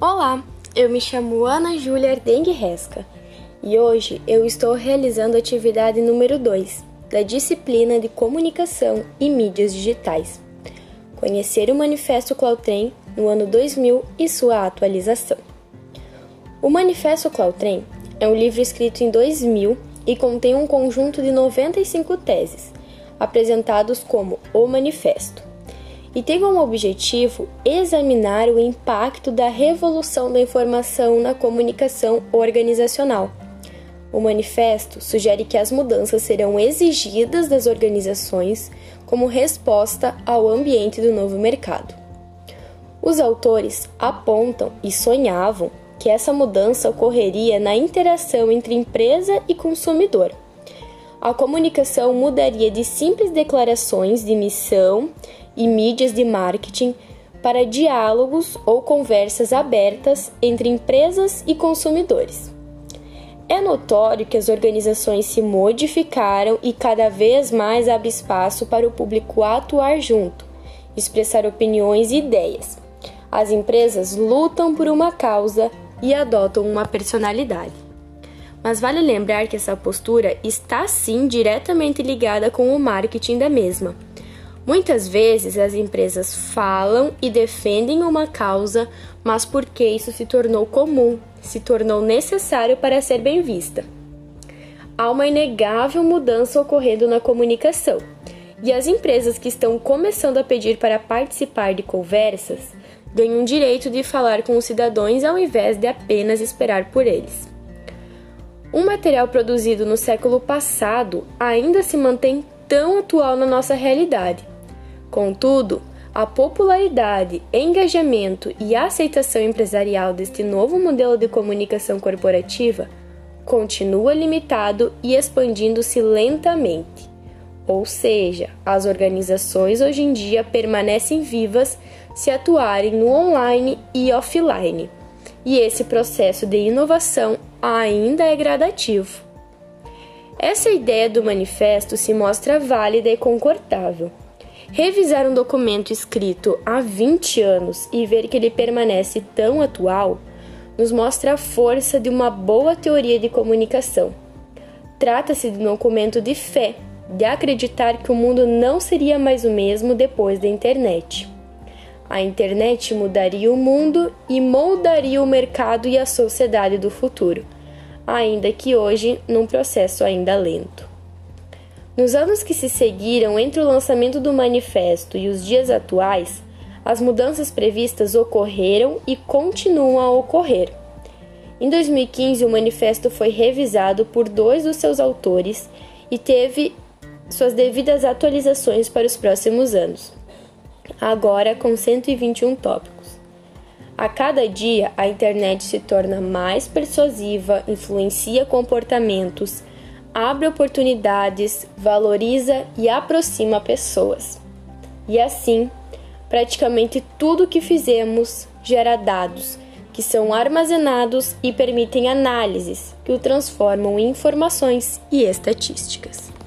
Olá, eu me chamo Ana Júlia Ardengue Resca e hoje eu estou realizando a atividade número 2 da disciplina de Comunicação e Mídias Digitais. Conhecer o Manifesto Clautrem no ano 2000 e sua atualização. O Manifesto Clautrem é um livro escrito em 2000 e contém um conjunto de 95 teses, apresentados como o Manifesto e tem como objetivo examinar o impacto da revolução da informação na comunicação organizacional. O manifesto sugere que as mudanças serão exigidas das organizações como resposta ao ambiente do novo mercado. Os autores apontam e sonhavam que essa mudança ocorreria na interação entre empresa e consumidor. A comunicação mudaria de simples declarações de missão e mídias de marketing para diálogos ou conversas abertas entre empresas e consumidores. É notório que as organizações se modificaram e cada vez mais abre espaço para o público atuar junto, expressar opiniões e ideias. As empresas lutam por uma causa e adotam uma personalidade. Mas vale lembrar que essa postura está sim diretamente ligada com o marketing da mesma Muitas vezes as empresas falam e defendem uma causa, mas porque isso se tornou comum, se tornou necessário para ser bem vista. Há uma inegável mudança ocorrendo na comunicação, e as empresas que estão começando a pedir para participar de conversas ganham o direito de falar com os cidadãos ao invés de apenas esperar por eles. Um material produzido no século passado ainda se mantém tão atual na nossa realidade Contudo, a popularidade, engajamento e aceitação empresarial deste novo modelo de comunicação corporativa continua limitado e expandindo-se lentamente. Ou seja, as organizações hoje em dia permanecem vivas se atuarem no online e offline, e esse processo de inovação ainda é gradativo. Essa ideia do manifesto se mostra válida e concordável. Revisar um documento escrito há 20 anos e ver que ele permanece tão atual nos mostra a força de uma boa teoria de comunicação. Trata-se de um documento de fé, de acreditar que o mundo não seria mais o mesmo depois da internet. A internet mudaria o mundo e moldaria o mercado e a sociedade do futuro, ainda que hoje num processo ainda lento. Nos anos que se seguiram entre o lançamento do manifesto e os dias atuais, as mudanças previstas ocorreram e continuam a ocorrer. Em 2015, o manifesto foi revisado por dois dos seus autores e teve suas devidas atualizações para os próximos anos, agora com 121 tópicos. A cada dia, a internet se torna mais persuasiva, influencia comportamentos, abre oportunidades, valoriza e aproxima pessoas. E assim, praticamente tudo que fizemos gera dados que são armazenados e permitem análises que o transformam em informações e estatísticas.